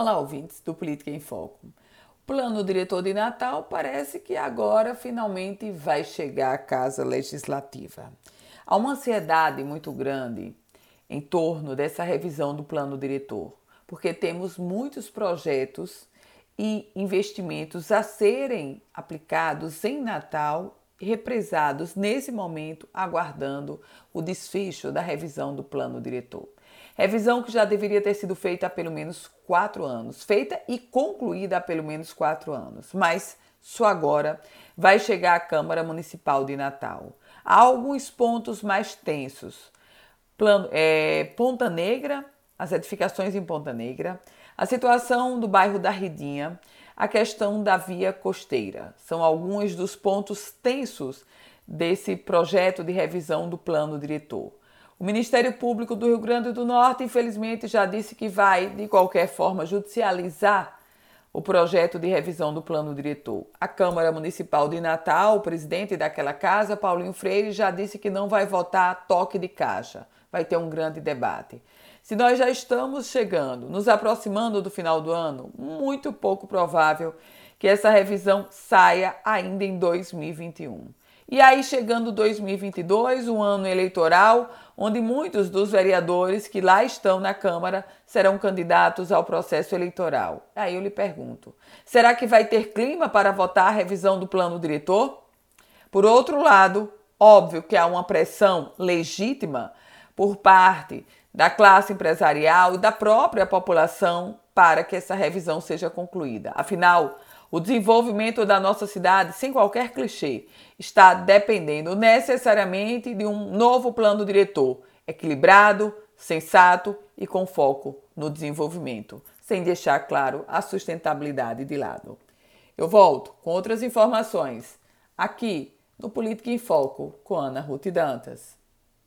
Olá, ouvintes do Política em Foco. O plano diretor de Natal parece que agora finalmente vai chegar à Casa Legislativa. Há uma ansiedade muito grande em torno dessa revisão do plano diretor, porque temos muitos projetos e investimentos a serem aplicados em Natal represados nesse momento, aguardando o desfecho da revisão do plano diretor. Revisão que já deveria ter sido feita há pelo menos quatro anos, feita e concluída há pelo menos quatro anos, mas só agora vai chegar à Câmara Municipal de Natal. Há alguns pontos mais tensos. Plano, é, Ponta Negra, as edificações em Ponta Negra, a situação do bairro da Ridinha, a questão da via costeira. São alguns dos pontos tensos desse projeto de revisão do plano diretor. O Ministério Público do Rio Grande do Norte, infelizmente, já disse que vai, de qualquer forma, judicializar o projeto de revisão do plano diretor. A Câmara Municipal de Natal, o presidente daquela casa, Paulinho Freire, já disse que não vai votar toque de caixa. Vai ter um grande debate. Se nós já estamos chegando, nos aproximando do final do ano, muito pouco provável que essa revisão saia ainda em 2021. E aí, chegando 2022, o um ano eleitoral, onde muitos dos vereadores que lá estão na Câmara serão candidatos ao processo eleitoral. Aí eu lhe pergunto: será que vai ter clima para votar a revisão do plano diretor? Por outro lado, óbvio que há uma pressão legítima por parte da classe empresarial e da própria população para que essa revisão seja concluída. Afinal, o desenvolvimento da nossa cidade, sem qualquer clichê, está dependendo necessariamente de um novo plano diretor, equilibrado, sensato e com foco no desenvolvimento, sem deixar, claro, a sustentabilidade de lado. Eu volto com outras informações aqui no Política em Foco com Ana Ruth Dantas.